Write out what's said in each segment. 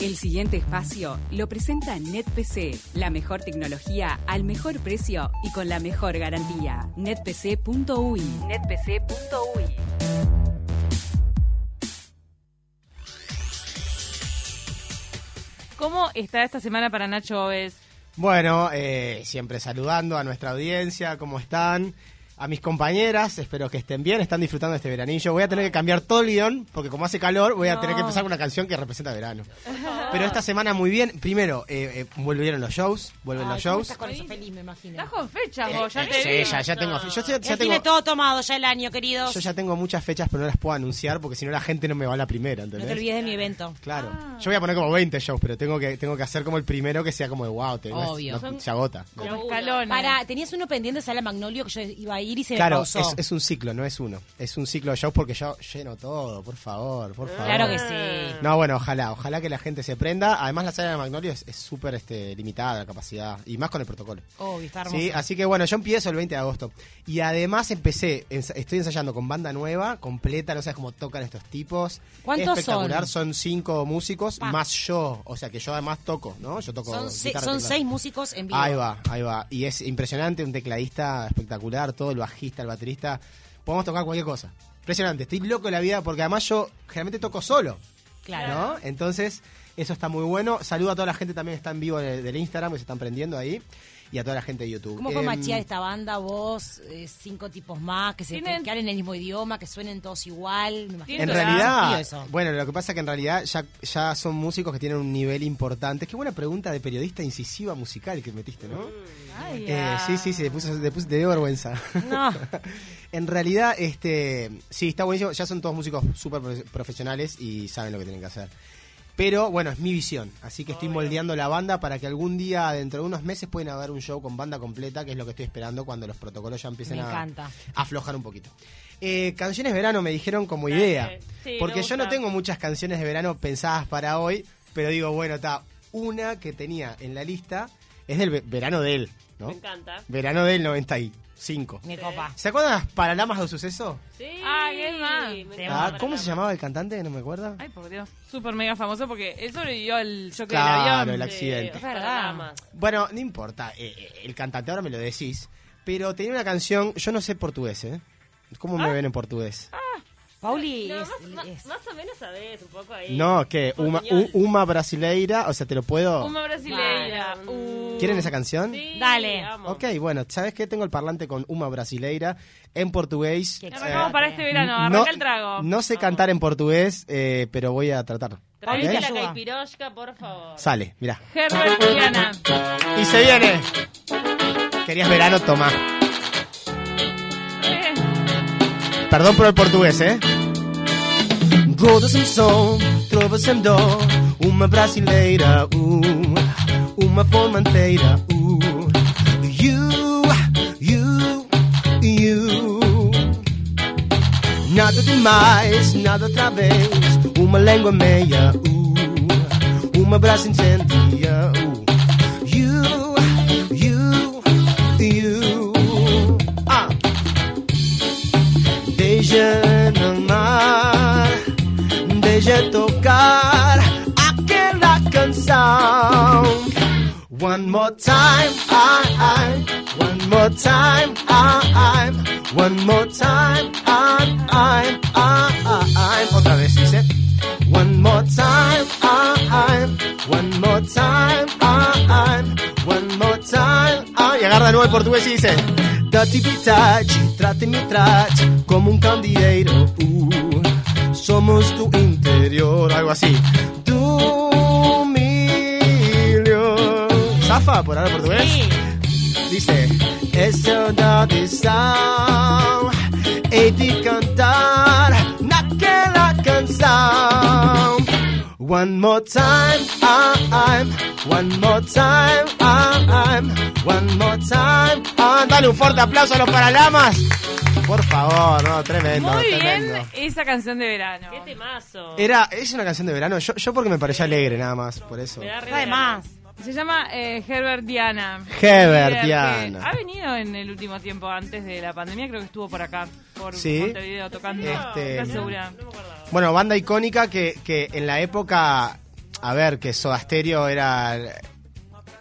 El siguiente espacio lo presenta NetPC, la mejor tecnología al mejor precio y con la mejor garantía. netpc.ui. netpc.ui. ¿Cómo está esta semana para Nacho Oves? Bueno, eh, siempre saludando a nuestra audiencia, ¿cómo están? A mis compañeras, espero que estén bien, están disfrutando de este veranillo. Voy a tener que cambiar todo el guion, porque como hace calor, voy a tener que empezar con una canción que representa verano. Pero esta semana muy bien. Primero, eh, eh, volvieron los shows, vuelven los shows. Estás con eso feliz, me imagino. Estás con fechas Eh, vos, ya eh, te sí, ya, ya tengo, yo ya- tengo- tiene todo tomado ya el año, queridos. yo ya tengo muchas fechas, pero no las puedo anunciar, porque si no la gente no me va a la primera, No te ¿entendés? olvides de mi evento. Claro. Yo voy a poner como 20 shows, pero tengo que tengo que hacer como el primero que sea como de wow, te, no es- Obvio. no- se agota. Como escalones. Para, tenías uno pendiente de Sala Magnolio que yo iba a ir y se Claro, me es, es un ciclo, no es uno. Es un ciclo de shows porque yo lleno todo, por favor, por favor. Claro que sí. No, bueno, ojalá, ojalá que la gente se prenda. Además, la sala de Magnolio es es súper este, limitada la capacidad y más con el protocolo. Obvio, está hermoso. Sí, así que bueno, yo empiezo el 20 de agosto. Y además empecé, estoy ensayando con banda nueva, completa, no sabes cómo tocan estos tipos. ¿Cuántos Espectacular, son? son cinco músicos, Pa. más yo. O sea que yo además toco, ¿no? Yo toco. son guitarra, son seis músicos en vivo. Ahí va, ahí va. Y es impresionante, un tecladista espectacular, todo el bajista, el baterista. Podemos tocar cualquier cosa. Impresionante, estoy loco de la vida porque además yo generalmente toco solo, Claro. ¿no? Entonces, eso está muy bueno. Saludo a toda la gente también que está en vivo del, del Instagram, que se están prendiendo ahí. Y a toda la gente de YouTube. ¿Cómo fue machear esta banda? Vos, eh, cinco tipos más, que se Tienen- que hablen el mismo idioma, que suenen todos igual. Me imagino Tienen En realidad, eso. bueno, lo que pasa es que en realidad ya, ya son músicos que tienen un nivel importante. Qué buena pregunta de periodista incisiva musical que metiste, ¿no? Ay, Eh, ah. sí, sí, sí, te, puse- te puse- te dio vergüenza. No. en realidad, este, sí, está buenísimo. Ya son todos músicos súper profe- profesionales y saben lo que tienen que hacer. Pero bueno, es mi visión. Así que estoy moldeando la banda para que algún día, dentro de unos meses, pueden haber un show con banda completa, que es lo que estoy esperando cuando los protocolos ya empiecen a, aflojar un poquito. Eh, canciones de verano me dijeron como idea. Sí, porque yo no tengo muchas canciones de verano pensadas para hoy, pero digo, bueno, está. Una que tenía en la lista es del ve- verano de él, ¿no? Me encanta. Verano del 95. Me copa. ¿Se acuerdan las Paralamas de suceso? Sí. Ah, ¿qué más? Ah, ¿Cómo se llamaba el cantante? No me acuerdo. Ay, por Dios. Súper mega famoso porque él sobrevivió al choque Claro, del avión. el accidente. Es verdad. Paralamas. Bueno, no importa. eh, eh, el cantante ahora me lo decís. Pero tenía una canción, yo no sé portugués, ¿eh? ¿Cómo me ven en portugués? Pauli No, es, más, más- es- más o menos sabés un poco ahí. No, ¿qué? Uma, Portuñol. u- uma brasileira, o sea, te lo puedo... Uma brasileira. Vale. Uh. ¿Quieren esa canción? Sí, Dale. amo. Ok, bueno, ¿sabes qué? Tengo el parlante con Uma brasileira en portugués. Qué Arrancamos Eh, para este verano, no, arranca el trago. no sé cantar en portugués, eh, pero voy a tratar. Traete ¿Ok? la caipirosca, por favor. Sale, Diana. Y se viene. Querías verano, toma. Eh, Perdón por el português, ¿eh? Sem som, trova sem dó Uma brasileira, uh, uma formanteira, uh. You, you, you. Nada demais, nada outra vez. Uma língua meia, uh, uma braça incendia, uh. You, you, you. Ah. Deixa more time, I, I, one more time, I, I, one more time, I, I, I, I. Otra vez dice. One more time, I, I, one more time, I, I, one more time. I. Y agarra de nuevo el portugués y dice. Dá-te pitate, trate-me trate como um candeeiro. Uh, somos do interior, algo así. Do Zafa por ahora portugués. Dice: É saudade sal, hei de cantar naquela canção. One more time, I'm, one more time, I'm, one more time. I'm. Dale un fuerte aplauso a los Paralamas. Por favor, no, tremendo, Muy tremendo. bien esa canción de verano. Qué temazo. Era, es una canción de verano, yo, yo porque me pareció alegre nada más, por eso. Me da re Además, Se llama eh, Herbert Diana. Herbert Diana. Ha venido en el último tiempo, antes de la pandemia, creo que estuvo por acá, por Sí. Montevideo tocando. Este, ¿Estás segura? Bueno, banda icónica que, que en la época a ver, que Soda Stereo era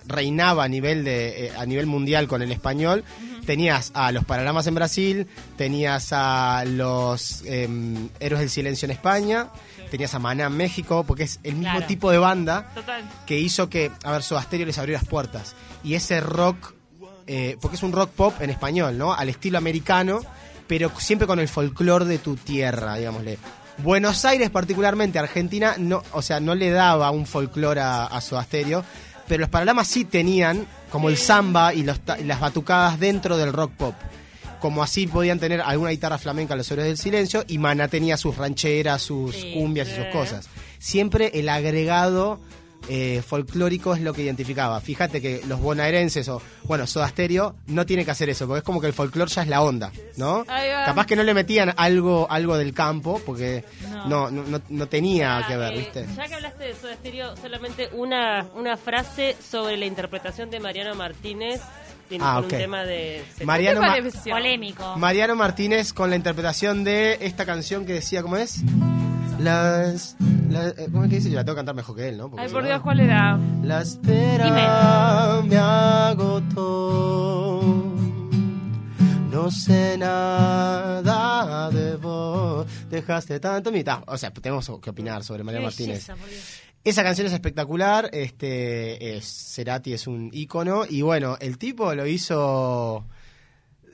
reinaba a nivel de eh, a nivel mundial con el español. Tenías a los Paralamas en Brasil, tenías a los em, Héroes del Silencio en España, tenías a Maná en México, porque es el mismo Claro. tipo de banda Total. que hizo que, a ver, Soda Stereo les abrió las puertas. Y ese rock, eh, porque es un rock pop en español, ¿no? Al estilo americano, pero siempre con el folclore de tu tierra, digámosle. Buenos Aires, particularmente Argentina, no, o sea, no le daba un folclore a, a Soda Stereo, pero los Paralamas sí tenían como el samba y, los y las batucadas dentro del rock pop. Como así podían tener alguna guitarra flamenca los héroes del silencio y Mana tenía sus rancheras, sus Sí. cumbias y sus cosas. Siempre el agregado eh, folclórico es lo que identificaba. Fíjate que los bonaerenses o, bueno, Soda Stereo no tiene que hacer eso, porque es como que el folclore ya es la onda, ¿no? Capaz que no le metían algo algo del campo, porque no, no, no- no tenía Ah, que ver, eh, ¿viste? Ya que hablaste de Soda Stereo, solamente una, una frase sobre la interpretación de Mariano Martínez Ah, con ok. un tema de... Mariano. Polémico. Mariano Martínez con la interpretación de esta canción que decía, ¿cómo es? Las... las- eh, ¿Cómo es que dice? Yo la tengo que cantar mejor que él, ¿no? Porque Ay, por Dios, ¿cuál era? La espera me agotó. No sé nada de vos. Dejaste tanto mi. Ta, O sea, tenemos que opinar sobre María Martínez. Esa canción es espectacular. Este es Cerati es un ícono. Y bueno, el tipo lo hizo.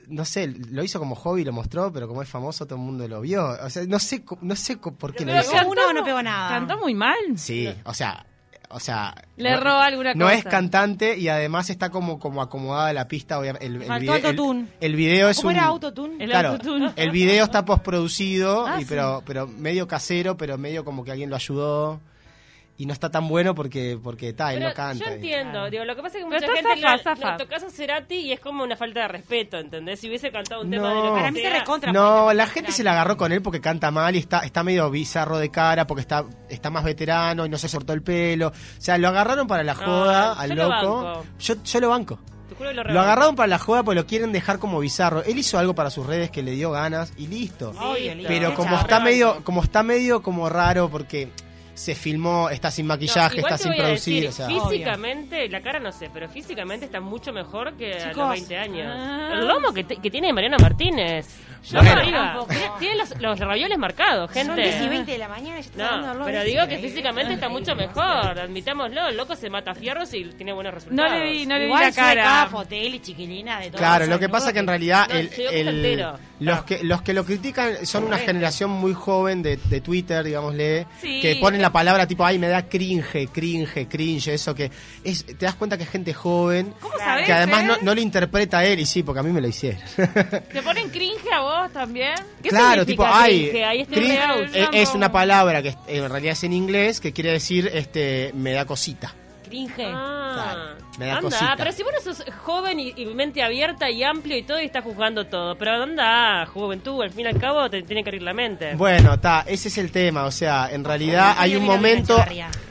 No sé, lo hizo como hobby, lo mostró, pero como es famoso, todo el mundo lo vio. O sea, no sé, no sé por qué lo Pero hizo. cantó- uno o no pegó nada? Cantó muy mal. Sí, o sea, o sea, Le no- alguna No cosa. es cantante y además está como como acomodada la pista, obvia- el, video, el, el video es ¿Cómo un era autotune? El Claro, autotune. el video está postproducido, Ah, y sí. pero pero medio casero, pero medio como que alguien lo ayudó y no está tan bueno porque porque está, él Pero no canta. yo entiendo, digo, lo que pasa es que Pero mucha gente zafa, le- zafa. le tocas a Cerati y es como una falta de respeto, ¿entendés? Si hubiese cantado un tema de No. lo que Para mí se recontra. No, la gente se la agarró con él porque canta mal y está, está medio bizarro de cara porque está, está más veterano y no se soltó el pelo. O sea, lo agarraron para la joda yo al lo loco. Yo, yo lo banco. Lo agarraron para la joda porque lo quieren dejar como bizarro. Él hizo algo para sus redes que le dio ganas y listo. Pero como está medio, como está medio como raro porque se filmó, está sin maquillaje, está sin producir. decir, o sea, físicamente, la cara no sé, pero físicamente está mucho mejor que a los 20 años. Ah. El lomo que, que tiene Mariana Martínez. Yo arriba. Tampoco. Tiene, tiene los, los ravioles marcados, gente. Son 10 y 20 de la mañana y ya está hablando de No, Lola. pero digo que físicamente está mucho mejor. Admitámoslo, el loco se mata fierros y tiene buenos resultados. No le vi, no le vi Igual la sube cada cara. fotel y chiquilina de todo. Claro, lo que ¿no? pasa que en realidad No, el, el- los que los que lo critican son una generación muy joven de, de Twitter, digámosle, Sí. que ponen la palabra tipo, ay, me da cringe, cringe, cringe, eso que es te das cuenta que es gente joven ¿Cómo sabés, que además eh? no, no lo interpreta él y sí, porque a mí me lo hicieron. ¿Te ponen cringe a vos también? ¿Qué claro, tipo, ay? Ahí out. es, una palabra que en realidad es en inglés que quiere decir este me da cosita. Cringe. Ah, me da anda, cosita. pero si vos no sos joven y, y mente abierta y amplio y todo y estás juzgando todo, pero anda, juventud, al fin y al cabo te tiene que abrir la mente. Bueno, está, ese es el tema, o sea, en realidad hay un momento...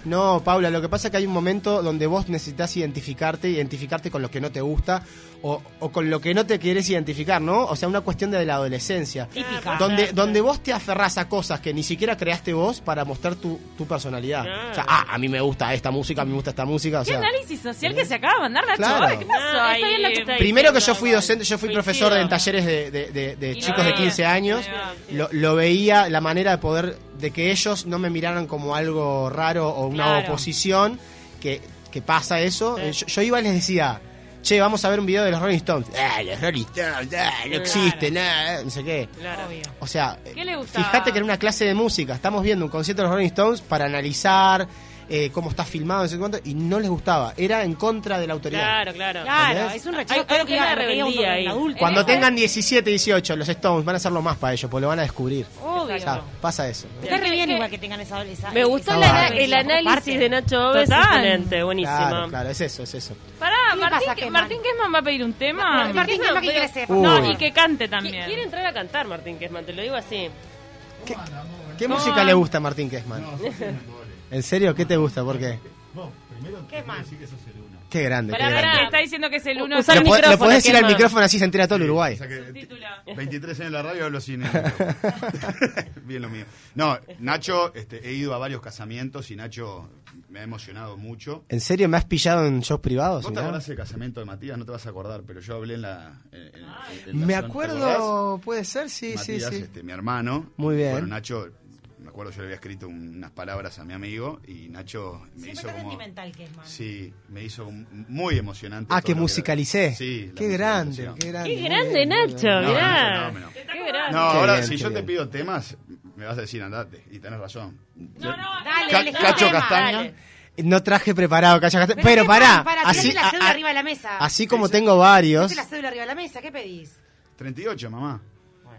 No, Paula, lo que pasa es que hay un momento donde vos necesitas identificarte, identificarte con lo que no te gusta o, o con lo que no te quieres identificar, ¿no? O sea, una cuestión de la adolescencia. Típica. Donde, donde vos te aferrás a cosas que ni siquiera creaste vos para mostrar tu, tu personalidad. Claro. O sea, ah, a mí me gusta esta música, a mí me gusta esta música. O ¿Qué sea, análisis social que se acaba de mandar Nacho? Claro. ¿Qué pasó ahí? está bien lo que está Primero que yo fui docente, yo fui Coincido. profesor en talleres de, de- de- de Y lo chicos de veía, 15 años. lo Lo, veía. lo veía, la manera de poder, de que ellos no me miraran como algo raro o una Claro. oposición, que, que pasa eso. Sí. Eh, Yo, yo iba y les decía, che, vamos a ver un video de los Rolling Stones. Ah, los Rolling Stones, ah, no existen, nada, no sé qué. Claro. O sea, ¿Qué le fíjate que en una clase de música estamos viendo un concierto de los Rolling Stones para analizar eh, cómo está filmado, no sé cuánto, y no les gustaba. Era en contra de la autoridad. Claro, claro. Claro, ¿Entendés? es un rechazo. hay que rebeldía ahí. adulto. Cuando Eh, tengan 17, 18, los Stones van a hacerlo más para ellos, porque lo van a descubrir. Obvio. O sea, pasa eso. Está re bien ¿Qué- igual que tengan esa esa- Me gustó el, ana- esa el análisis de Nacho Oves, Total. excelente, buenísimo. Claro, claro, es eso, es eso. Pará, ¿Qué le Martín, pasa a que- Kesman? Martín Kesman va a pedir un tema. Martín Martín, ¿qué es lo que pero- quiere ser? Uh. No, Uy. y que cante Qui- también. Quiere entrar a cantar Martín Kesman, te lo digo así. ¿Qué, qué música le gusta a Martín Kessman? ¿En serio? ¿Qué te gusta? ¿Por qué? Vos, primero ¿Qué te más? decir que sos el una. Qué grande, Pará, qué pará, grande. que está diciendo que es el uno. Usar Le, el po- le micrófono, podés decir al micrófono así se entera todo el Uruguay. O sea que Título. 23 años en la radio hablo sin. Bien lo mío. No, Nacho, este, he ido a varios casamientos y Nacho me ha emocionado mucho. ¿En serio me has pillado en shows privados? ¿Vos te mirá? acordás del casamiento de Matías? No te vas a acordar, pero yo hablé en la. en- en- en la Me zona, ¿te acordás? acuerdo, puede ser, sí, sí, Matías, sí. este, mi hermano. Muy bien. Bueno, Nacho, acuerdo, yo le había escrito un- unas palabras a mi amigo y Nacho me Siempre hizo como. sentimental que es, man. Sí, me hizo un- muy emocionante. Ah, que musicalicé. Sí, Qué grande, qué grande. Qué muy grande, bien, muy Nacho. No, mirá. Qué grande. Ahora bien, si yo te pido temas, me vas a decir andate. Y tenés razón. No, no, Dale, Ca- Cacho tema. Castaña. Dale. No traje preparado, Cacha Castaña. Pero, qué pará, para, así, tirate la cédula a- arriba de la mesa. así como tengo varios, la cédula arriba de la mesa, ¿qué pedís? 38, mamá.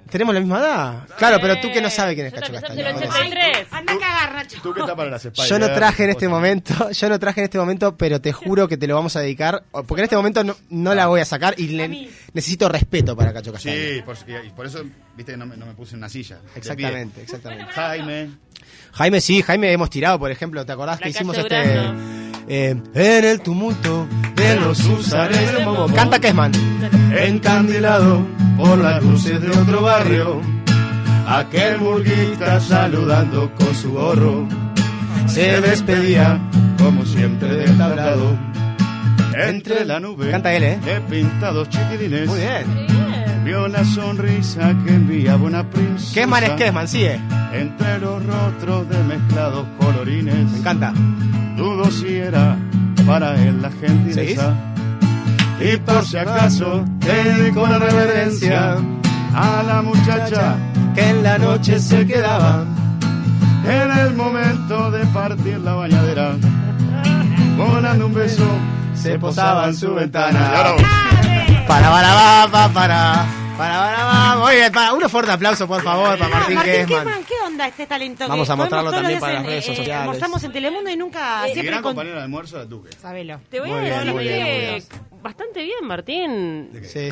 Tenemos la misma edad. Claro, pero tú que no sabes quién es Cacho Castaña. del ahora sí. 83. Anda a cagar, Nacho. Tú que para las espaldas. Yo no traje en este momento, yo no traje en este momento, pero te juro que te lo vamos a dedicar, porque en este momento no, no la voy a sacar y le- necesito respeto para Cacho Castaña. Sí, por, y por eso, viste que no me, no me puse en una silla. Exactamente, exactamente. Jaime. Jaime, sí, Jaime hemos tirado, por ejemplo, ¿te acordás La que hicimos este... Eh, en el tumulto de los usares de Momo. Canta Kesman. Encandilado por las luces de otro barrio, aquel murguista saludando con su gorro, se despedía como siempre del tablado. Entre la nube Canta él, ¿eh? de pintados chiquilines, Muy bien. vio la sonrisa que enviaba una princesa. Kesman es Kesman, sigue. Entre los rostros de mezclados colorines, Me encanta. dudo si era para él la gentileza. Y por si acaso, él con reverencia a la muchacha Que en la noche se quedaba. en el momento de partir la bañadera, volando un beso, se posaba en su ventana. Para, para, va, pa, para. Para, para, va. Muy bien, para. Un fuerte aplauso, por favor, para Martín Martín Kesman. Kesman, ¿qué onda este talento? Vamos que a mostrarlo también para las redes eh, sociales. Almorzamos en Telemundo y nunca siempre gran con... compañero de almuerzo era Duque. Sabelo. Te voy Muy a decir que bien. bastante bien, Martín. ¿De? Sí.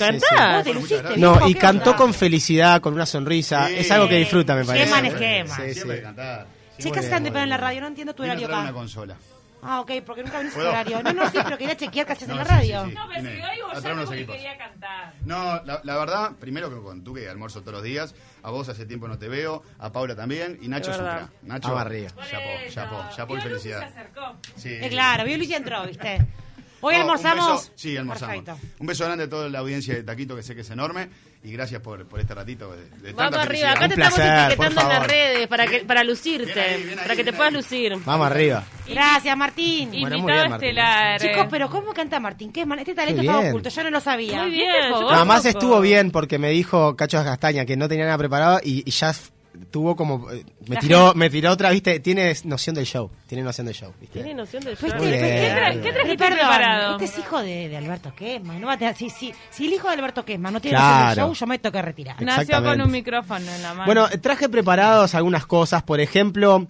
No, y ¿Qué cantó onda? con felicidad, con una sonrisa. Sí. Es algo que disfruta, me parece. Kesman es sí. Siempre cantar. Chicas están temprano en la radio, no entiendo tu horario acá. una consola. Ah, ok, porque nunca viniste tu ¿Puedo? horario. No, no, sí, pero quería chequear qué haces en No, la sí, sí, radio. sí. No, pero si Vine lo digo a ya quería cantar. No, la, la verdad, primero que con Duque que almuerzo todos los días, a vos hace tiempo no te veo, a Paula también, y Nacho sufra. Nacho, arriba. chapó, chapó, chapó y felicidad. se acercó. Sí. Eh, claro, vio Luis y entró, ¿viste? Hoy No, un almorzamos. beso- sí, almorzamos. Perfecto. Un beso grande a toda la audiencia de Taquito, que sé que es enorme, y gracias por, por este ratito de, de tanta Vamos arriba, acá te estamos placer, etiquetando en las redes para que para Bien lucirte, ahí, bien ahí, para que te puedas lucir. Vamos arriba. Gracias, Martín. Bueno, Invitado bien, Martín. estelar. Chicos, pero ¿cómo canta Martín Kesman? Este talento Qué estaba oculto, yo no lo sabía. Muy bien. Nada más estuvo bien porque me dijo Cacho Castaña que no tenía nada preparado y, y ya tuvo como eh, me La tiró me tiró otra viste tiene noción del show tiene noción del show ¿viste? Tiene noción del Pues show. Bien, ¿qué, tra- qué trajiste Perdón, preparado? Este es hijo de, de Alberto Kesman. No tener- si, si, si el hijo de Alberto Kesman no tiene noción del show, yo me tengo que retirar. Nació con un micrófono en la mano. bueno traje preparados algunas cosas por ejemplo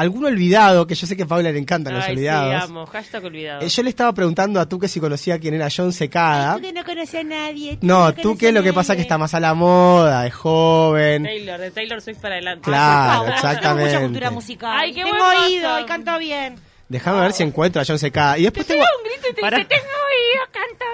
algún olvidado que yo sé que a Paula le encantan los Ay, olvidados sí, amo. Hashtag olvidado. Eh, yo le estaba preguntando a tú que si conocía quién era John Secada Tú que no conoces a nadie. tú no tú que lo que pasa es que está más a la moda es joven Taylor, de Taylor Swift para adelante. Claro, exactamente. Tengo mucha cultura musical. Ay, qué tengo buen oído y canto bien. déjame ver si encuentro a John Secada y después tengo un grito y te Pará. dice, tengo oído, canta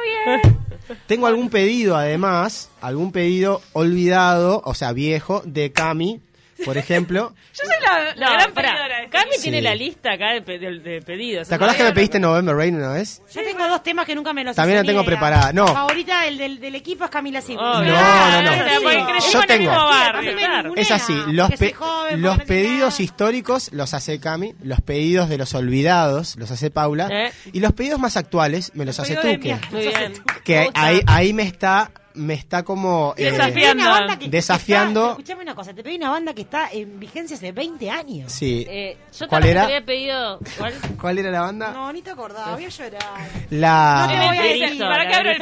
bien. Tengo algún pedido, además, algún pedido olvidado, o sea, viejo, de Cami, por ejemplo. Yo soy la, la No, gran pará. pedidora de este Cami tiene Sí. la lista acá de, pe- de- de pedidos. ¿Te acordás que me pediste November Rain una vez? Yo tengo dos temas que nunca me los También la tengo preparada. No. La favorita del, del, del equipo es Camila. Oh, No, no, no. crecimos Yo tengo- Sí. Es así, los, pe- joven, los pedidos nada. históricos los hace Cami, los pedidos de los olvidados los hace Paula, Eh. y los pedidos más actuales me los hace Tuque. Que ahí, ahí me está, me está como... eh, Desafiando. Que- Desafiando. que está- escuchame una cosa, te pedí una banda que está en vigencia hace 20 años. sí. Eh, yo ¿Cuál también era? te había pedido. ¿Cuál? ¿Cuál era la banda? No, ni te acordaba, voy a llorar. La... No te voy a. ¿Para qué abro el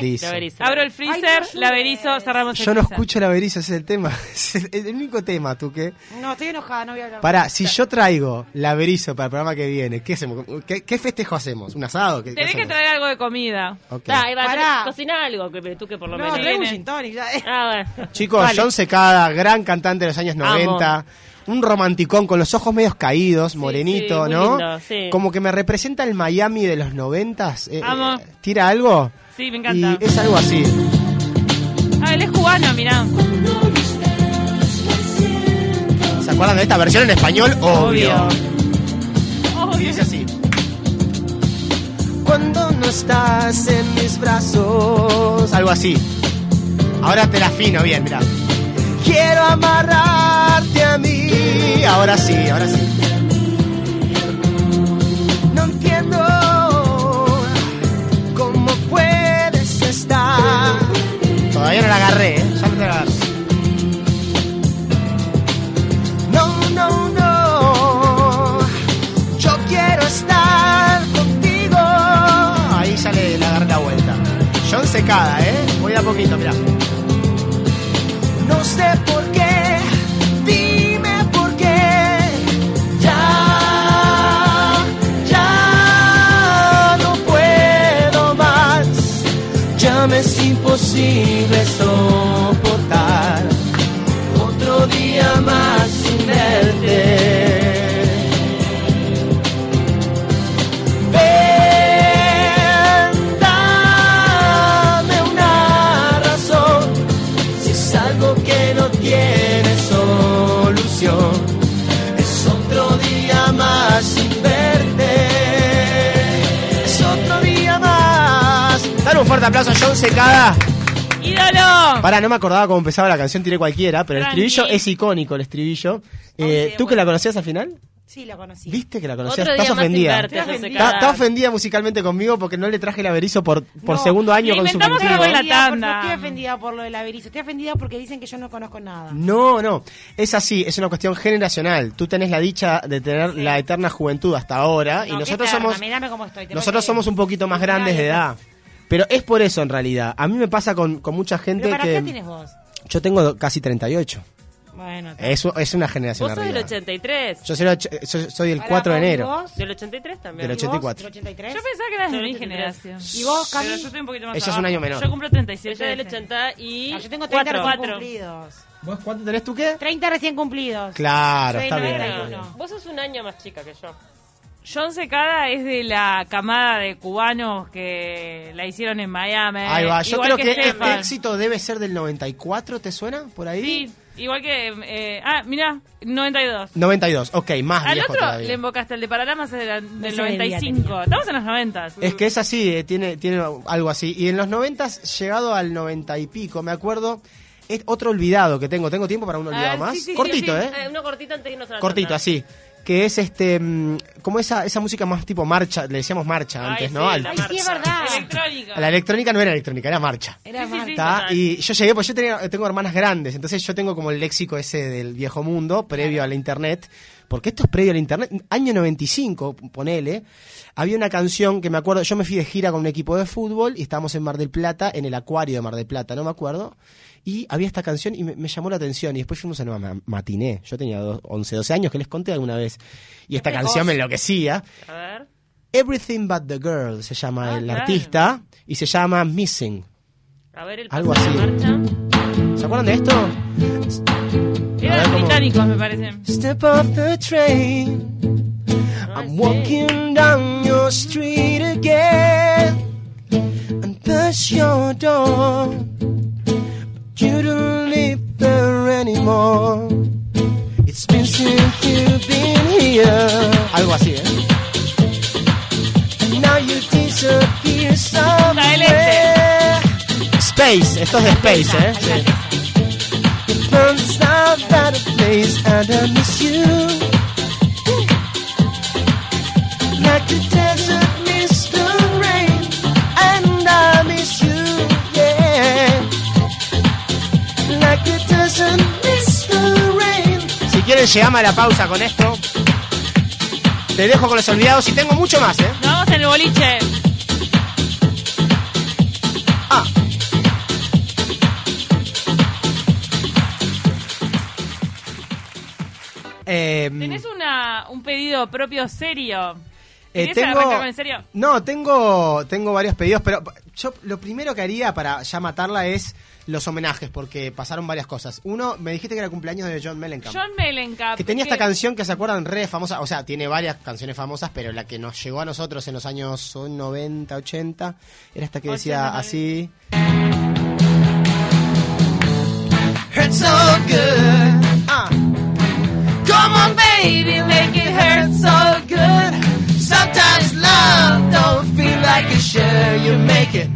freezer? Abro el Ay, freezer, no la berizo, cerramos el Yo no freezer. escucho la berizo, ese es el tema. Es el, único tema, tú que. No, estoy enojada, no voy a hablar. Pará, si yo traigo la berizo para el programa que viene, ¿qué hacemos? ¿Qué, qué festejo hacemos? ¿Un asado? ¿Qué, qué Tenés que hacemos? traer algo de comida. Ok. Ah, ahí va, Pará. cocina algo, que tú que por lo No, menos. traigo un viene. gin tonic ya. eh. Ah, bueno. Chicos, Vale. John Secada, gran cantante de los años 90. un romanticón con los ojos medios caídos, morenito, sí, ¿no? lindo, sí. Como que me representa el Miami de los noventas. Eh, Amo. eh, ¿Tira algo? Sí, me encanta. Y es algo así. Ah, él es cubano, mirá. ¿Se acuerdan de esta versión en español? Obvio. Y Obvio. dice así. Cuando no estás en mis brazos. Algo así. Ahora te la afino bien, mira. Quiero amarrarte a mí. Ahora sí, ahora sí. No entiendo cómo puedes estar. Todavía no la agarré, ¿eh? Ya te la agarré. No sé por qué. Dime por qué. Ya, ya no puedo más. Ya me es imposible aplauso a John Secada. ¡Ídolo! Para, no me acordaba cómo empezaba la canción, tiré cualquiera, pero el estribillo es icónico, el estribillo. Eh, ¿Tú que la conocías al final? Sí, la conocí. ¿Viste que la conocías? Otro Estás ofendida. Está, ofendida musicalmente conmigo porque no le traje el averizo por, por No, segundo año la Ofendida por- tanda. No estoy ofendida por lo del averizo, estoy ofendida porque dicen que yo no conozco nada. No, no, es así, es una cuestión generacional. Tú tenés la dicha de tener la eterna juventud hasta ahora y No, nosotros somos mirame cómo estoy, te nosotros somos un poquito más grandes de edad. Pero es por eso en realidad. A mí me pasa con, con mucha gente ¿Pero para que qué tienes vos? yo tengo casi 38. Bueno, Eso es una generación Vos sos del arriba. 83. Yo soy, el och- yo soy el Pará, 4 de vos, ¿y enero. vos? Del 83 también. Del ¿Y vos? 84. ¿Del 83? Yo pensaba que eras de Del mi 83. generación. ¿Y vos, Cami? Pero yo estoy un poquito más Ella es un abajo. año menor. Yo cumplo 37. Ella del 80 y. No, yo tengo 30 cuatro. recién Cuatro. cumplidos. ¿Vos cuánto tenés tú qué? 30 recién cumplidos. Claro, Soy está bien. 91. está bien. Vos sos un año más chica que yo. John Secada es de la camada de cubanos que la hicieron en Miami. Ahí va, yo Igual creo que, el Stefan. éxito debe ser del 94, ¿te suena? ¿Por ahí? Sí, igual que. eh, ah, mira, 92. 92, ok, más Al viejo otro todavía. le invocaste el de Paralamas del, del Ese debía 95. tenía. Estamos en los 90. Es que es así, eh, tiene, tiene algo así. Y en los 90, llegado al 90 y pico, me acuerdo, es otro olvidado que tengo. ¿Tengo tiempo para un olvidado ver, más? sí, sí, sí, Cortito, sí. ¿eh? Eh, uno cortito antes de irnos a la Cortito, tanda. así. Que es este, mm, como esa, esa música más tipo marcha, le decíamos marcha Ay, antes, sí, ¿no? Al- la sí, es marcha. verdad. Electrónica. la electrónica no era electrónica, era marcha. Era Sí, sí, más. sí. ¿tá? total. Y yo llegué, pues yo tenía, tengo hermanas grandes, entonces yo tengo como el léxico ese del viejo mundo, previo a la internet, porque esto es previo a la internet, año 95, ponele, había una canción que me acuerdo, yo me fui de gira con un equipo de fútbol y estábamos en Mar del Plata, en el acuario de Mar del Plata, no me acuerdo, y había esta canción y me, me llamó la atención y después fuimos a una ma- matiné, yo tenía dos- 11, 12 años que les conté alguna vez, y esta canción me enloquecía. A ver. Everything But the Girl se llama Ah, el claro. artista y se llama Missing. A ver el Algo de así. marcha. ¿Se acuerdan de esto? Eran británicos, me parece. Step off the train. I'm walking down your street again and pass your door. You don't live there anymore. It's been since you've been here. Algo así, ¿eh? And now you disappear somewhere. Space, esto es de Space, ¿eh? Sí. It burns out that place and I miss you. Si quieren llegame a la pausa con esto. Te dejo con los olvidados y tengo mucho más, ¿eh? Nos vamos en el boliche. Ah. Eh, ¿Tenés una, un pedido propio serio? ¿Querías tengo, en serio? no, tengo, tengo varios pedidos, pero yo lo primero que haría para ya matarla es los homenajes, porque pasaron varias cosas. Uno, me dijiste que era cumpleaños de John Mellencamp. John Mellencamp. que tenía que- esta canción que se acuerdan re famosa, o sea, tiene varias canciones famosas, pero la que nos llegó a nosotros en los años 90, 80, era esta que decía 80, así. hurt so good. Uh. Come on, baby, make it hurt so good. Sometimes love don't feel like it should. You make it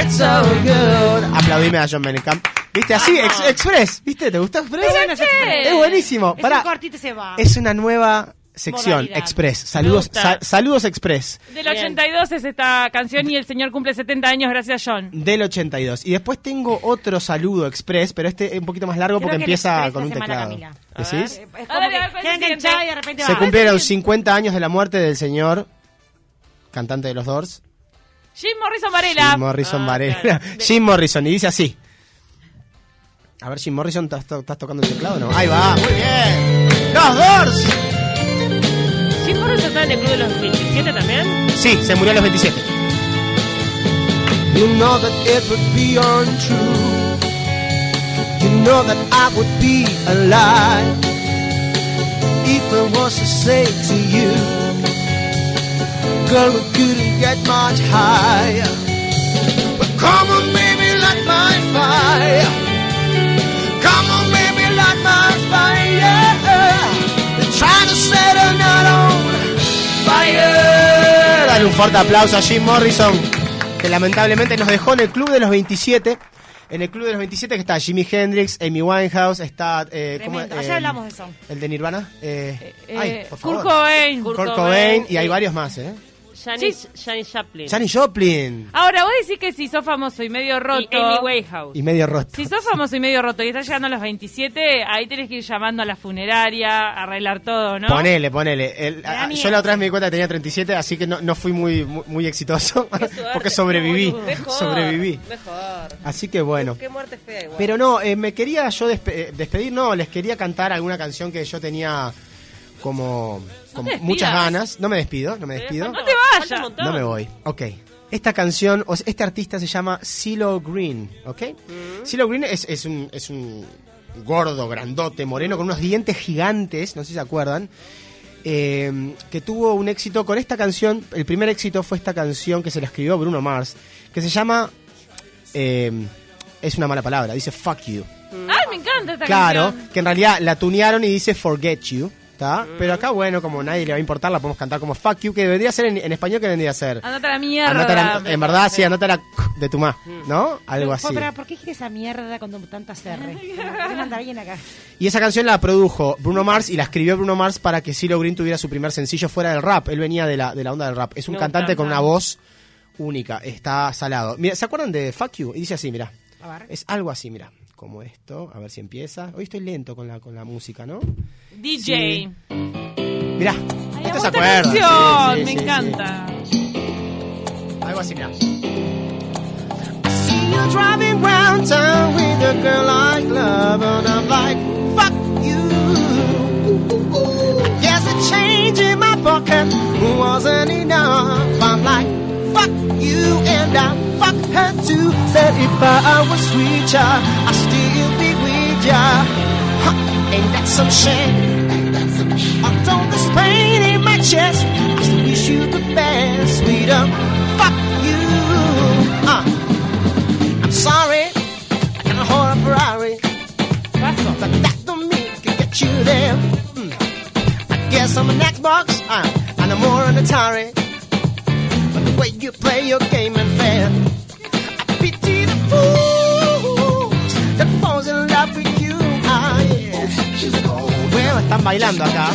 hurt so good. Aplaudime a John Mellencamp. ¿Viste? Así, ex- Express. ¿Viste? ¿Te gustó Express? Es buenísimo. Es Pará. un cortito y se va. Es una nueva sección, Modalidad. Express. Saludos, gusta. sa- saludos Express. Del Bien. 82 es esta canción y el señor cumple 70 años, gracias John. Del 82. Y después tengo otro saludo Express, pero este es un poquito más largo Creo porque que el empieza Express con un semana, teclado. Camila. ¿Decís? Es A como ver, que a ver, ¿cuál queda es el enganchada siguiente? y de repente Se va. cumplieron 50 años de la muerte del señor cantante de los Doors, Jim Morrison Varela. Jim Morrison Ah, Varela. claro. Jim Morrison, y dice así. A ver, Jim Morrison, ¿estás, to- tocando el teclado o no? Ahí va, muy bien. ¡Los Doors! ¿Jim Morrison está en el club de los 27 también? Sí, se murió a los 27. You know that it would be untrue. You know that I would be a lie if I was to say to you, girl, we couldn't get much higher. But come on, baby, light my fire. Come on, baby, light my fire. They're trying to set a night on fire. Dale un fuerte aplauso a Jim Morrison, que lamentablemente nos dejó en el club de los 27. En el club de los 27 que está Jimi Hendrix, Amy Winehouse, está... Eh, ¿cómo, eh, Ayer hablamos de eso. ¿El de Nirvana? Eh, Eh, ay, por favor. Kurt Cobain. Kurt Kurt Cobain, y hay varios más, ¿eh? Janis, Janis Joplin. Janis Joplin. Ahora, vos decís que si sos famoso y medio roto. y Amy Winehouse. Y medio roto. Si sos famoso y medio roto y estás llegando a los 27, ahí tenés que ir llamando a la funeraria, arreglar todo, ¿no? Ponele, ponele. El- a- yo la otra vez me di cuenta que tenía 37, así que no, no fui muy, muy, muy exitoso. porque sobreviví. Mejor, Sobreviví. Mejor. Así que bueno. Qué muerte fea igual. Pero no, eh, me quería yo despe- eh, despedir, no, les quería cantar alguna canción que yo tenía como, con muchas ganas. No me despido, no me despido. No te vayas. No me voy. Ok. Esta canción, o sea, este artista se llama CeeLo Green, ¿ok? CeeLo Green es, es un, es un gordo, grandote, moreno, con unos dientes gigantes, no sé si se acuerdan, eh, que tuvo un éxito con esta canción. El primer éxito fue esta canción que se la escribió Bruno Mars, que se llama... eh, es una mala palabra, dice Fuck You. Ay, me encanta esta Claro, canción. que en realidad la tunearon y dice Forget You, ¿está? Pero acá, bueno, como nadie le va a importar, la podemos cantar como Fuck You, que vendría a ser en, en español, que vendría a ser? Andate a la mierda. Andate a la- en verdad, sí, andate a la de tu ma, ¿no? Algo así. Pero, ¿por qué quieres esa mierda con tantas R? ¿Qué manda bien acá? Y esa canción la produjo Bruno Mars y la escribió Bruno Mars para que CeeLo Green tuviera su primer sencillo fuera del rap. Él venía de la, de la onda del rap. Es un cantante con una voz única, está salado. Mira, ¿se acuerdan de Fuck You? Y dice así, mira. A ver. Es algo así, mira. Como esto, a ver si empieza. Hoy estoy lento con la, con la música, ¿no? DJ. Mirá, Ay, ¿este amo se esta acuerda? Sí, sí, me sí, encanta. sí. Algo así, mirá. See you driving round town with a girl I love, and I'm like, fuck you. Guess the change in my pocket wasn't enough. I'm like, fuck you, and I fuck her too. Said if I was richer, still ya. Huh, ain't that some shame? Although this pain in my chest, I still wish you the best, sweeter. Fuck you. Uh. I'm sorry, I can't hold a Ferrari, but that don't mean I can get you there. Mm. I guess I'm an Xbox, uh, and I'm more an Atari. But the way you play your game ain't fair. I pity the fools Bueno, están bailando acá.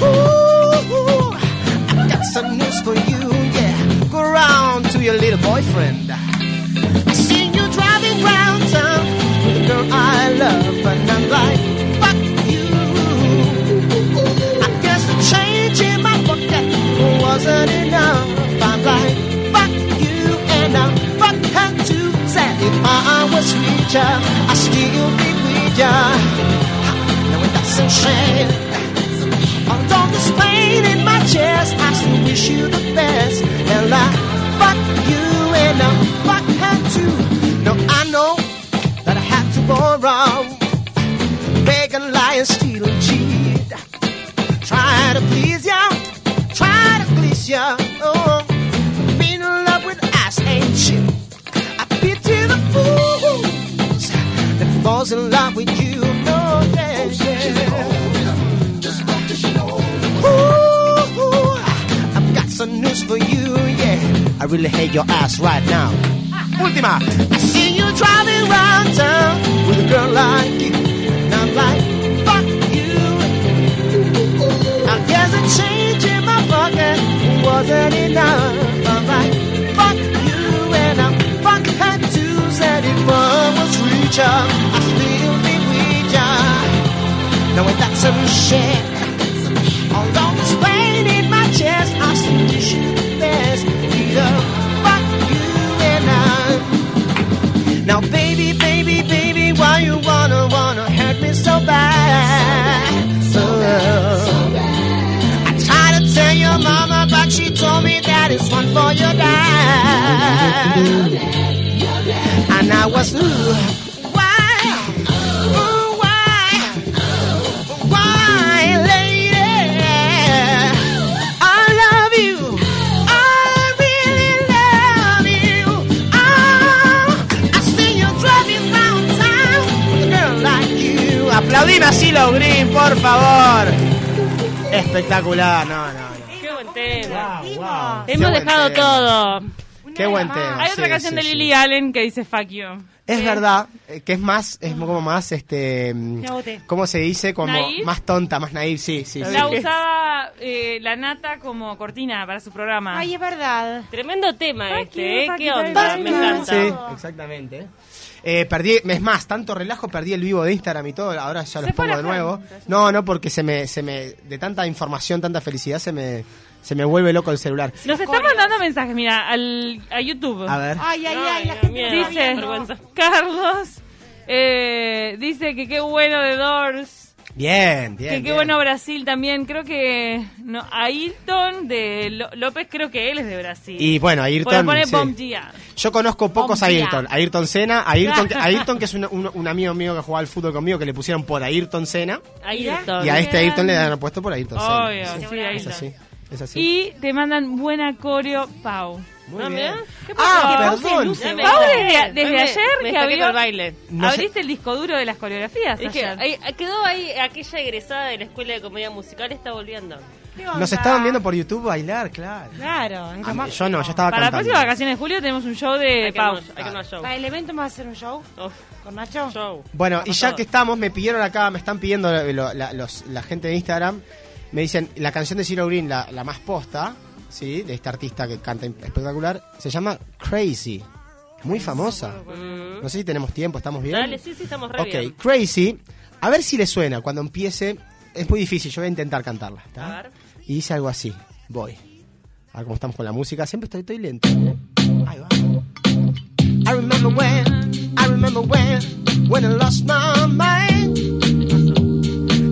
Ooh, I got some news for you, yeah. Go round to your little boyfriend. I see you driving round town with a girl I love, and I'm like, Now with that some shit. Although this pain in my chest, I still wish you the best. Either fuck you and I. Now, baby, baby, baby, why you wanna, wanna hurt me so bad? So bad. I tried to tell your mama, but she told me that it's one for your dad. And I was, ooh, you. Aplaudime a Silo Green, por favor. Espectacular, no, no, no. Qué buen tema. Wow, wow. Qué Hemos dejado tema. todo. Qué buen tema. Hay otra sí, canción sí, de sí. Lily Allen que dice fuck you. Es verdad, eh, que es más, es como más, este, mm. ¿cómo se dice? Como ¿Naive? más tonta, más naive, sí, sí. sí. La usaba eh, la nata como cortina para su programa. Ay, es verdad. Tremendo tema Fuck este, you, ¿eh? ¿Qué you, onda? fuck Me encanta. Sí, exactamente. Eh, perdí, es más, tanto relajo, perdí el vivo de Instagram y todo, ahora ya los pongo de nuevo. gente. No, no, porque se me, se me, de tanta información, tanta felicidad, se me, se me vuelve loco el celular. Nos están mandando mensajes, mira, al, a YouTube. A ver. Ay, ay, ay, la gente Dice vergüenza. Carlos, eh, dice que qué bueno de Doors, Bien, bien. que qué bien. bueno Brasil también. Creo que no, Ayrton de López, creo que él es de Brasil. Y bueno, Ayrton. pone sí. Bom Gia. Yo conozco pocos Bombilla. Ayrton. Ayrton Senna, Ayrton, que- Ayrton que es un, un- un amigo mío que jugaba al fútbol conmigo que le pusieron por Ayrton Senna. Ayrton. Y a este Ayrton le han puesto por Ayrton Senna. Obvio, Sí, sí, es Ayrton. así. Es así. Y te mandan buena coreo, Pau. Muy Ah, bien. ¿Qué Ah, pasa? perdón. luce, me- Pau, desde, Hoy desde me- ayer me que abrió, el baile. No sé- abriste el disco duro de las coreografías Es que ayer. ahí- quedó ahí aquella egresada de la escuela de comedia musical está volviendo. Nos estaban viendo por YouTube bailar, claro. Claro, Ah, más- Yo no, yo estaba Para las cantando. próximas vacaciones de julio tenemos un show de Hay que Pau. armar- hay que show. Para el evento me va a hacer un show Uf, con Nacho. show. Bueno, y ya Pasado. que estamos, me pidieron acá, me están pidiendo lo- lo- la, los- la gente de Instagram, me dicen, la canción de Zero Green, la, la más posta, ¿sí? De este artista que canta espectacular, se llama Crazy. Muy famosa. No sé si tenemos tiempo, ¿estamos bien? Dale, sí, sí, estamos re Ok, bien. Crazy. A ver si le suena cuando empiece. Es muy difícil, yo voy a intentar cantarla. ¿está? A ver. Y dice algo así. Voy. A ver cómo estamos con la música. Siempre estoy, estoy lento. Ahí va. I remember when, I remember when, when I lost my mind.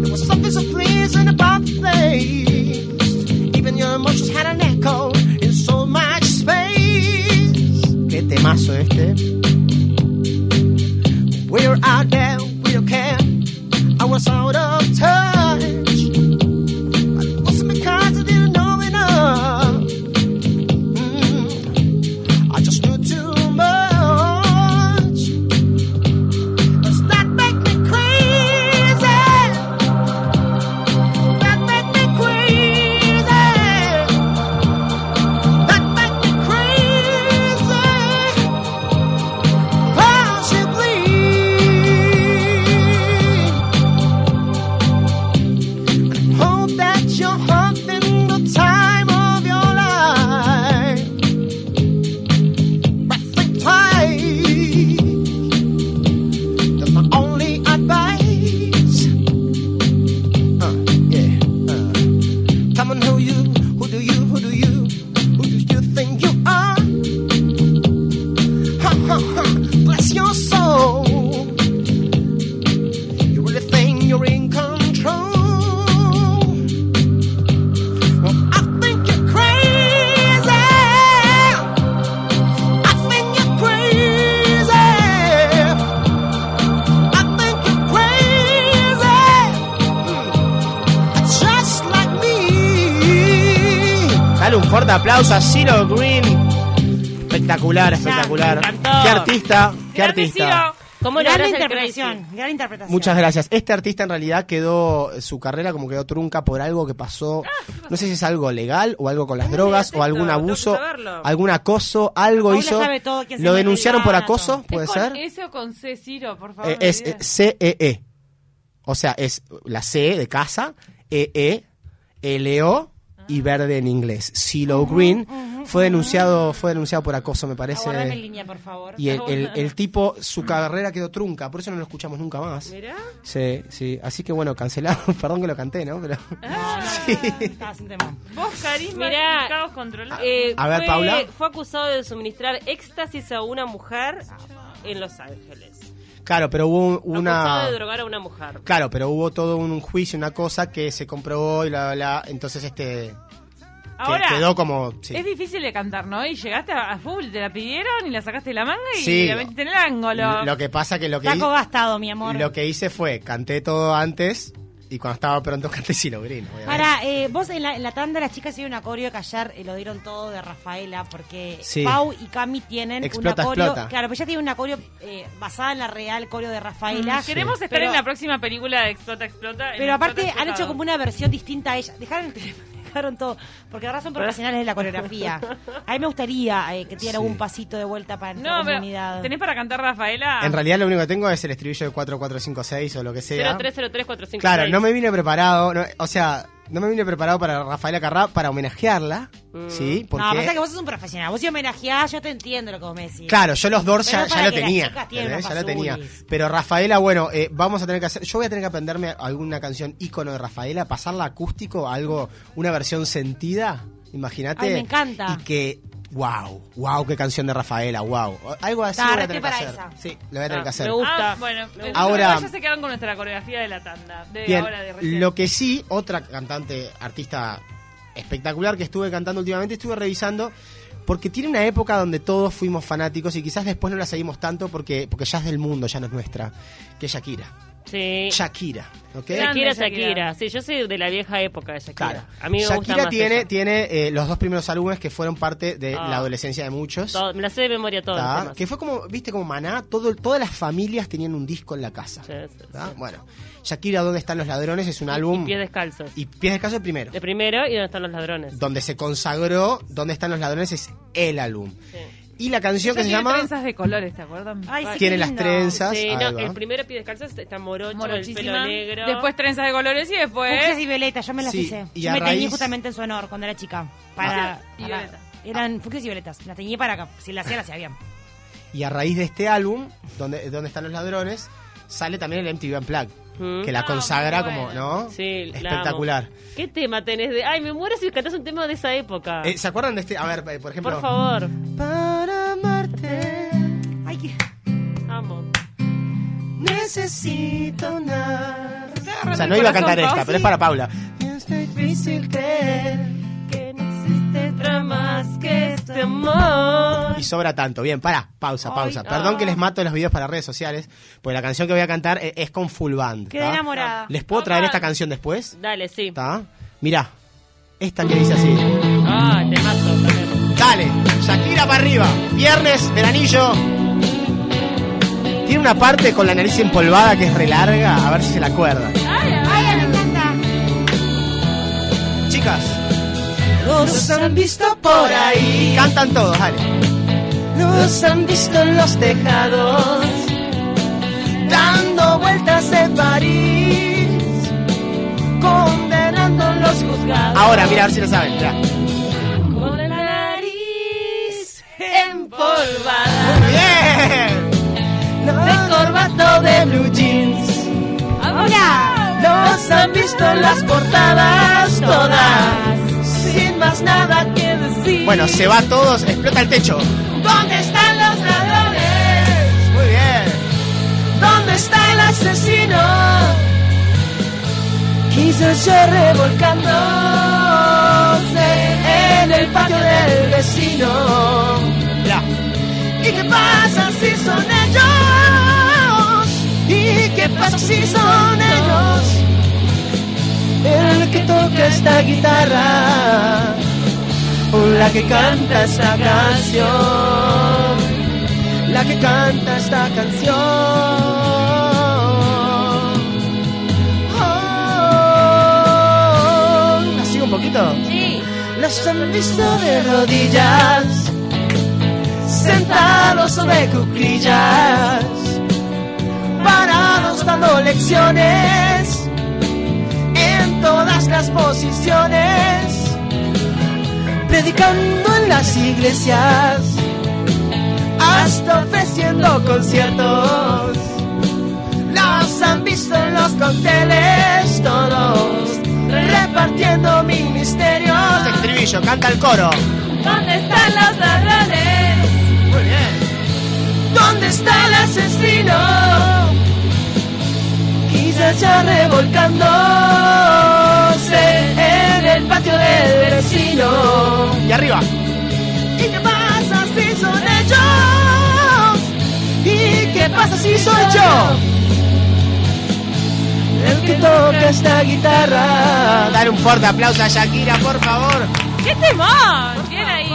There was something so pleasing about place. Even your emotions had an echo in so much space. Qué temazo este. We were out there, we don't care. I was out of touch. Aplauso a Zero Green. Espectacular, espectacular. Qué artista, qué Grande artista. Ciro. ¿Cómo gran interpretación, crazy? gran interpretación. Muchas gracias. Este artista en realidad quedó, su carrera como quedó trunca por algo que pasó, no sé si es algo legal o algo con las drogas o algún abuso, algún acoso, algo Paula hizo. Lo denunciaron por acoso, ¿Es puede con ser. S o con C, Ciro, por favor? Eh, es olvidé. eh, C-E-E. O sea, es la C de casa, E-E, L-O y verde en inglés. CeeLo Green fue denunciado, fue denunciado por acoso, me parece. En línea, por favor. Y el, el- el tipo, su carrera quedó trunca, por eso no lo escuchamos nunca más. Mirá. Sí, sí. Así que bueno, cancelado. Perdón que lo canté, ¿no? Pero. Sí. Estaba sin tema. Vos, carisma Mirá, y caos controlado. Eh, A ver, fue, Paula. Fue acusado de suministrar éxtasis a una mujer en Los Ángeles. Claro, pero hubo Acusado una. de drogar a una mujer. Claro, pero hubo todo un juicio, una cosa que se comprobó y bla, bla, bla. Entonces, este. Ahora, quedó como. sí. es difícil de cantar, ¿no? Y llegaste a, full, te la pidieron y la sacaste de la manga y Sí. la metiste en el ángulo. Lo que pasa que lo que, Taco gastado, mi amor. lo que hice fue canté todo antes y cuando estaba pronto canté Silo Green. obviamente. Para, eh, vos en la, en la tanda las chicas hicieron una coreo que ayer eh, lo dieron todo de Rafaela porque Sí. Pau y Cami tienen Explota, una coreo, explota. claro, pues ya tienen una coreo eh, basada en la real coreo de Rafaela. Mm, Queremos estar Pero- en la próxima película de Explota, Explota. Pero aparte Explota, han hecho como una versión distinta a ella. Dejaron, dejaron todo. Porque ahora son profesionales de la coreografía. A mí me gustaría eh, que tuviera Sí. un pasito de vuelta para nuestra No, comunidad. ¿tenés para cantar Rafaela? En realidad lo único que tengo es el estribillo de 4456 o lo que sea. 0303456. Claro, no me vine preparado, no- o sea, no me vine preparado para Rafaela Carrá para homenajearla, ¿sí? Porque, No, pasa que vos sos un profesional. Vos si homenajeás, yo te entiendo lo que vos me decís. claro, yo los Doors ya, ya lo tenía, ya lo tenía. Pero Rafaela, bueno, eh, vamos a tener que hacer, yo voy a tener que aprenderme alguna canción ícono de Rafaela, pasarla acústico, algo, una versión sentida, imagínate. Me encanta. Y que, wow, wow, qué canción de Rafaela, wow. Algo así voy a tener que hacer. esa. Sí, lo voy a tener Ah, que hacer. me gusta. Ah, bueno, Ahora- ya se quedaron con nuestra coreografía de la tanda. De Bien, ahora de recién. lo que sí, otra cantante, artista espectacular que estuve cantando últimamente, estuve revisando, porque tiene una época donde todos fuimos fanáticos y quizás después no la seguimos tanto porque, porque ya es del mundo, ya no es nuestra, que es Shakira. Sí. Shakira, ¿ok? Grande Shakira, Shakira. Sí, yo soy de la vieja época de Shakira. Claro. A mí me gusta Shakira más tiene, ella. tiene eh, los dos primeros álbumes que fueron parte de Ah. la adolescencia de muchos. Todo- me la sé de memoria temas. Que fue como, viste, como Maná, todo, todas las familias tenían un disco en la casa. Sí, sí, sí. Bueno, Shakira, ¿Dónde están los ladrones? Es un álbum... Y pies descalzos. y Pies Descalzos el primero. De primero y donde están los ladrones. donde se consagró ¿Dónde están los ladrones? es el álbum. Sí. Y la canción Ella que se tiene llama trenzas de colores, ¿te? Ay, sí, Tiene las trenzas. Sí, no, el primero pies descalzos está morocho, el pelo negro. Después trenzas de colores y después... Fucsias y Violeta, yo me las Sí, hice. y Yo me teñí raíz- justamente en su honor cuando era chica. Para, y para- Violeta. Eran fucsias y violetas. Las teñí para acá. Si las hacía, las hacía bien. Y a raíz de este álbum, ¿Dónde, ¿Dónde están los ladrones? Sale también el MTV Unplugged, Mm. que la Ah, consagra como. ¿no? Sí, la Espectacular. ¿Qué tema tenés de.? Ay, me muero si cantás un tema de esa época. Eh, ¿Se acuerdan de este? A ver, eh, por ejemplo. Por favor. Necesito nada. O sea, no iba a cantar esta, pero es para Paula. Es difícil creer que no existe otra más que este amor. Y sobra tanto. Bien, para, pausa, pausa. Ay, Perdón ah. que les mato los videos para redes sociales, porque la canción que voy a cantar eh, es con full band. Quedé ¿tá? enamorada. ¿Les puedo traer esta canción después? Dale, sí. ¿Está? Mirá, esta que dice así. Ah, te mato también. Dale, Shakira para arriba. Viernes, veranillo. Una parte con la nariz empolvada que es re larga, a ver si se la encanta. Chicas, Nos han visto por ahí, cantan todos, dale. nos han visto en los tejados, dando vueltas en París, condenando los juzgados. Ahora, mira, a ver si lo saben. mirá. Con la nariz empolvada. De blue jeans. Ahora. Nos han visto en las portadas todas, sin más nada que decir. Bueno, se va todos, explota el techo. ¿Dónde están los ladrones? Muy bien. ¿Dónde está el asesino? Quizás yo revolcándose en el patio del vecino. Mirá. ¿Y qué pasa si son ellos? ¿Y qué pasa si son ellos? El que toca esta guitarra o la que canta esta canción. la que canta esta canción. Oh, ¿La sigo un poquito? Sí. Los han visto de rodillas, sentados sobre cuclillas, dando lecciones en todas las posiciones, predicando en las iglesias, hasta ofreciendo conciertos. Los han visto en los cócteles todos, repartiendo ministerios. Estribillo, canta el coro. ¿Dónde están los ladrones? Muy bien. ¿Dónde está el asesino? Ya revolcándose en el patio del vecino. Y arriba. ¿Y qué pasa si son ellos? ¿Y qué pasa si soy yo? El que toca esta guitarra. Dar un fuerte aplauso a Shakira, por favor. ¡Qué temón! ¿Quién ahí?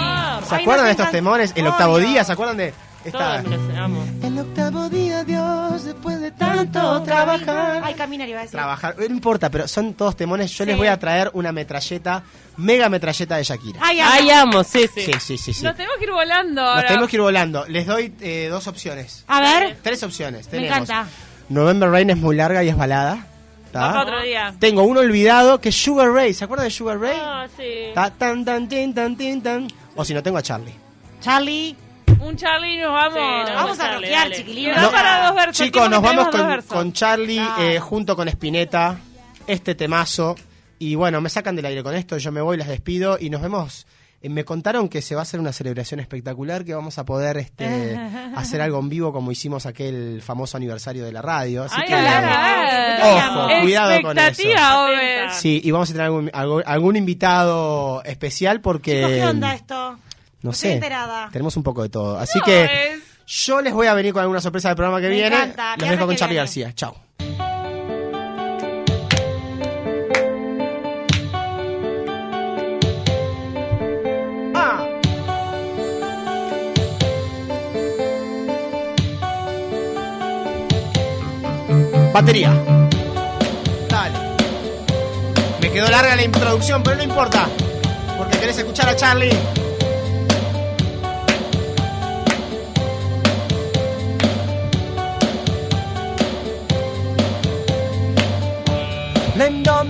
¿Se Ay, acuerdan no de estos temores? El octavo día, ¿se acuerdan de esta? Todos me. El octavo día, Dios, después de tanto trabajar. Ay, caminar iba a decir. Trabajar, no importa, pero son todos temones. Yo les Sí. voy a traer una metralleta, mega metralleta de Shakira. Ay, amo, sí, sí. Sí, sí, sí, sí. Nos tenemos que ir volando Nos tenemos que ir volando. Les doy eh, dos opciones. A ver, Tres opciones. me Tenemos. encanta. November Rain es muy larga y es balada. otro día. Tengo uno olvidado que es Sugar Ray. ¿Se acuerdan de Sugar Ray? Ah, sí. Ta, tan, tan, tin, tan, tin, tan. O si no, tengo a Charlie. Charlie, Un Charlie nos vamos. Sí, no, vamos a rockear, chiquilines. No, para dos versos. Chicos, nos vamos con, con Charlie Ah. eh, junto con Spinetta. Este temazo. Y bueno, me sacan del aire con esto. Yo me voy, las despido y nos vemos. Eh, me contaron que se va a hacer una celebración espectacular, que vamos a poder este, hacer algo en vivo como hicimos aquel famoso aniversario de la radio. Así Ay, que, ay, ay, ay. Ojo, cuidado con eso. Sí, y vamos a tener algún, algún, algún invitado especial porque... Chicos, ¿qué onda esto? No Estoy sé. enterada. Tenemos un poco de todo. Así No, que es- yo les voy a venir con alguna sorpresa del programa que Me viene. encanta, Los viernes dejo con Charlie viene. García. Chao. Ah. Batería. Dale. Me quedó larga la introducción, pero no importa. Porque querés escuchar a Charlie. La indómita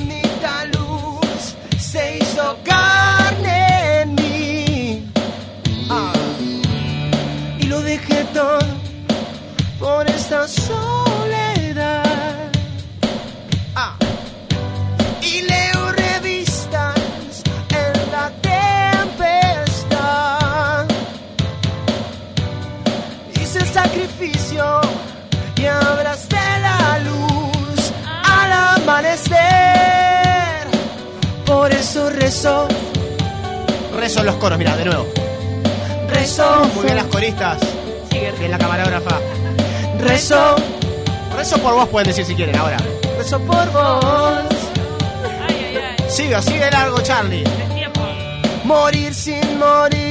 rezo. Rezo los coros, mira, de nuevo. Rezo. Muy bien las coristas. Bien la camarógrafa. Rezo. Rezo por vos, pueden decir si quieren ahora. Rezo por vos. Ay, ay, ay. Sigue, sigue largo, Charlie. Es tiempo. Morir sin morir